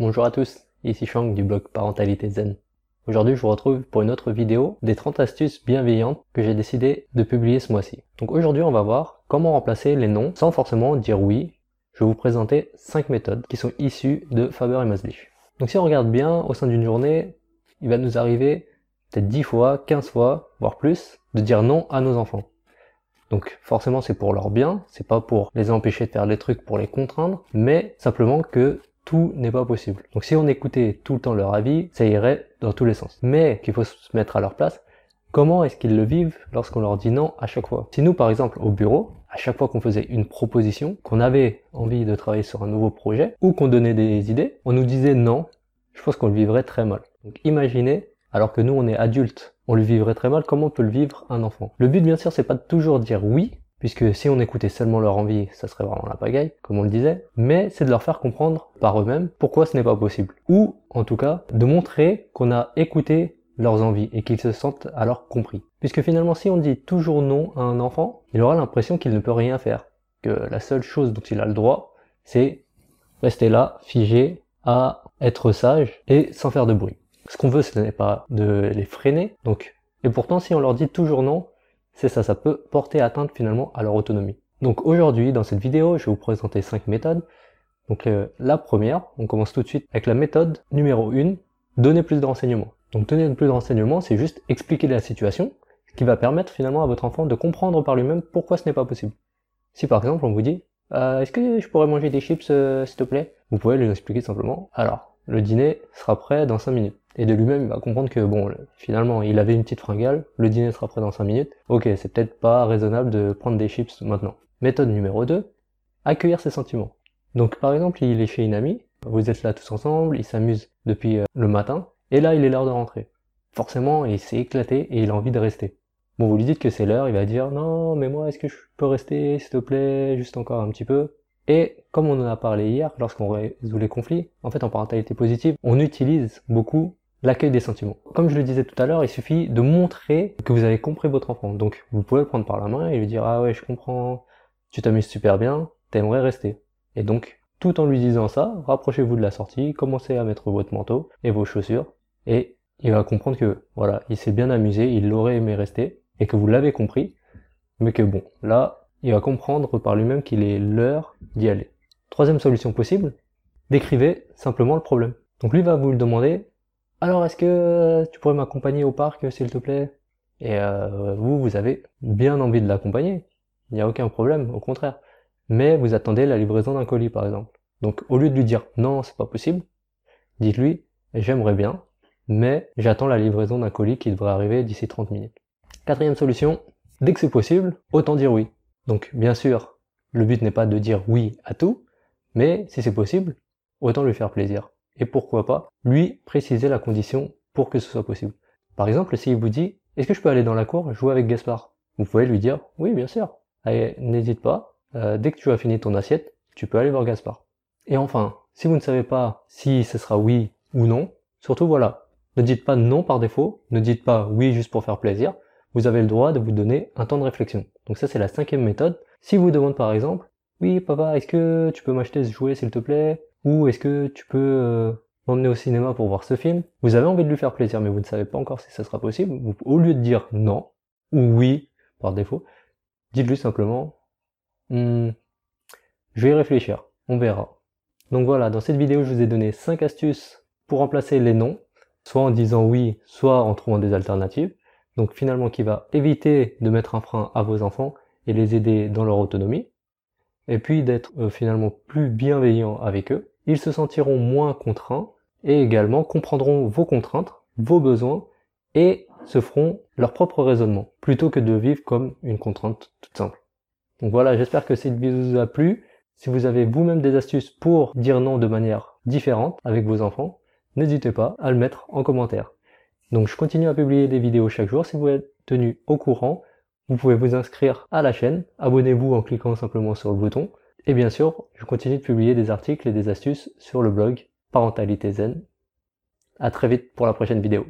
Bonjour à tous, ici Shang du blog Parentalité Zen. Aujourd'hui je vous retrouve pour une autre vidéo des 30 astuces bienveillantes que j'ai décidé de publier ce mois-ci. Donc aujourd'hui on va voir comment remplacer les noms sans forcément dire oui. Je vais vous présenter 5 méthodes qui sont issues de Faber et Maslich. Donc si on regarde bien au sein d'une journée, il va nous arriver peut-être 10 fois, 15 fois, voire plus, de dire non à nos enfants. Donc forcément c'est pour leur bien, c'est pas pour les empêcher de faire des trucs pour les contraindre, mais simplement que tout n'est pas possible. Donc si on écoutait tout le temps leur avis, ça irait dans tous les sens. Mais qu'il faut se mettre à leur place, comment est-ce qu'ils le vivent lorsqu'on leur dit non à chaque fois? Si nous par exemple au bureau, à chaque fois qu'on faisait une proposition, qu'on avait envie de travailler sur un nouveau projet, ou qu'on donnait des idées, on nous disait non, je pense qu'on le vivrait très mal. Donc imaginez, alors que nous on est adultes, on le vivrait très mal, comment peut le vivre un enfant? Le but bien sûr c'est pas de toujours dire oui, puisque si on écoutait seulement leur envie, ça serait vraiment la pagaille, comme on le disait, mais c'est de leur faire comprendre par eux-mêmes pourquoi ce n'est pas possible. Ou, en tout cas, de montrer qu'on a écouté leurs envies et qu'ils se sentent alors compris. Puisque finalement, si on dit toujours non à un enfant, il aura l'impression qu'il ne peut rien faire, que la seule chose dont il a le droit, c'est rester là, figé, à être sage et sans faire de bruit. Ce qu'on veut, ce n'est pas de les freiner, donc, et pourtant, si on leur dit toujours non, c'est ça, ça peut porter atteinte finalement à leur autonomie. Donc aujourd'hui, dans cette vidéo, je vais vous présenter 5 méthodes. Donc euh, la première, on commence tout de suite avec la méthode numéro 1, donner plus de renseignements. Donc donner plus de renseignements, c'est juste expliquer la situation, ce qui va permettre finalement à votre enfant de comprendre par lui-même pourquoi ce n'est pas possible. Si par exemple on vous dit euh, est-ce que je pourrais manger des chips euh, s'il te plaît? Vous pouvez lui expliquer simplement alors le dîner sera prêt dans 5 minutes. Et de lui-même, il va comprendre que bon, finalement, il avait une petite fringale, le dîner sera prêt dans 5 minutes. Ok, c'est peut-être pas raisonnable de prendre des chips maintenant. Méthode numéro 2, accueillir ses sentiments. Donc par exemple, il est chez une amie, vous êtes là tous ensemble, il s'amuse depuis euh, le matin, et là il est l'heure de rentrer. Forcément, il s'est éclaté et il a envie de rester. Bon, vous lui dites que c'est l'heure, il va dire non, mais moi, est-ce que je peux rester, s'il te plaît, juste encore un petit peu? Et comme on en a parlé hier, lorsqu'on résout les conflits, en fait en parentalité positive, on utilise beaucoup l'accueil des sentiments. Comme je le disais tout à l'heure, il suffit de montrer que vous avez compris votre enfant. Donc vous pouvez le prendre par la main et lui dire ah ouais je comprends, tu t'amuses super bien, t'aimerais rester. Et donc tout en lui disant ça, rapprochez-vous de la sortie, commencez à mettre votre manteau et vos chaussures et il va comprendre que voilà, il s'est bien amusé, il aurait aimé rester et que vous l'avez compris, mais que bon, là il va comprendre par lui-même qu'il est l'heure d'y aller. Troisième solution possible, décrivez simplement le problème. Donc lui va vous le demander, alors est-ce que tu pourrais m'accompagner au parc s'il te plaît? Et euh, vous, vous avez bien envie de l'accompagner, il n'y a aucun problème, au contraire. Mais vous attendez la livraison d'un colis par exemple. Donc au lieu de lui dire non, c'est pas possible, dites-lui j'aimerais bien, mais j'attends la livraison d'un colis qui devrait arriver d'ici 30 minutes. Quatrième solution, dès que c'est possible, autant dire oui. Donc bien sûr, le but n'est pas de dire oui à tout, mais si c'est possible, autant lui faire plaisir. Et pourquoi pas lui préciser la condition pour que ce soit possible. Par exemple, s'il vous dit est-ce que je peux aller dans la cour jouer avec Gaspard? Vous pouvez lui dire oui bien sûr. Allez, n'hésite pas, euh, dès que tu as fini ton assiette, tu peux aller voir Gaspard. Et enfin, si vous ne savez pas si ce sera oui ou non, surtout voilà, ne dites pas non par défaut, ne dites pas oui juste pour faire plaisir, vous avez le droit de vous donner un temps de réflexion. Donc ça c'est la cinquième méthode. Si vous demande par exemple, oui papa, est-ce que tu peux m'acheter ce jouet s'il te plaît? Ou est-ce que tu peux euh, m'emmener au cinéma pour voir ce film? Vous avez envie de lui faire plaisir mais vous ne savez pas encore si ça sera possible. au lieu de dire non ou oui par défaut, dites-lui simplement, hmm, je vais y réfléchir, on verra. Donc voilà, dans cette vidéo je vous ai donné 5 astuces pour remplacer les noms, soit en disant oui, soit en trouvant des alternatives donc finalement qui va éviter de mettre un frein à vos enfants et les aider dans leur autonomie, et puis d'être euh, finalement plus bienveillant avec eux. Ils se sentiront moins contraints et également comprendront vos contraintes, vos besoins et se feront leur propre raisonnement plutôt que de vivre comme une contrainte toute simple. Donc voilà, j'espère que cette vidéo vous a plu. Si vous avez vous-même des astuces pour dire non de manière différente avec vos enfants, n'hésitez pas à le mettre en commentaire. Donc je continue à publier des vidéos chaque jour. Si vous êtes tenu au courant, vous pouvez vous inscrire à la chaîne. Abonnez-vous en cliquant simplement sur le bouton. Et bien sûr, je continue de publier des articles et des astuces sur le blog Parentalité Zen. À très vite pour la prochaine vidéo.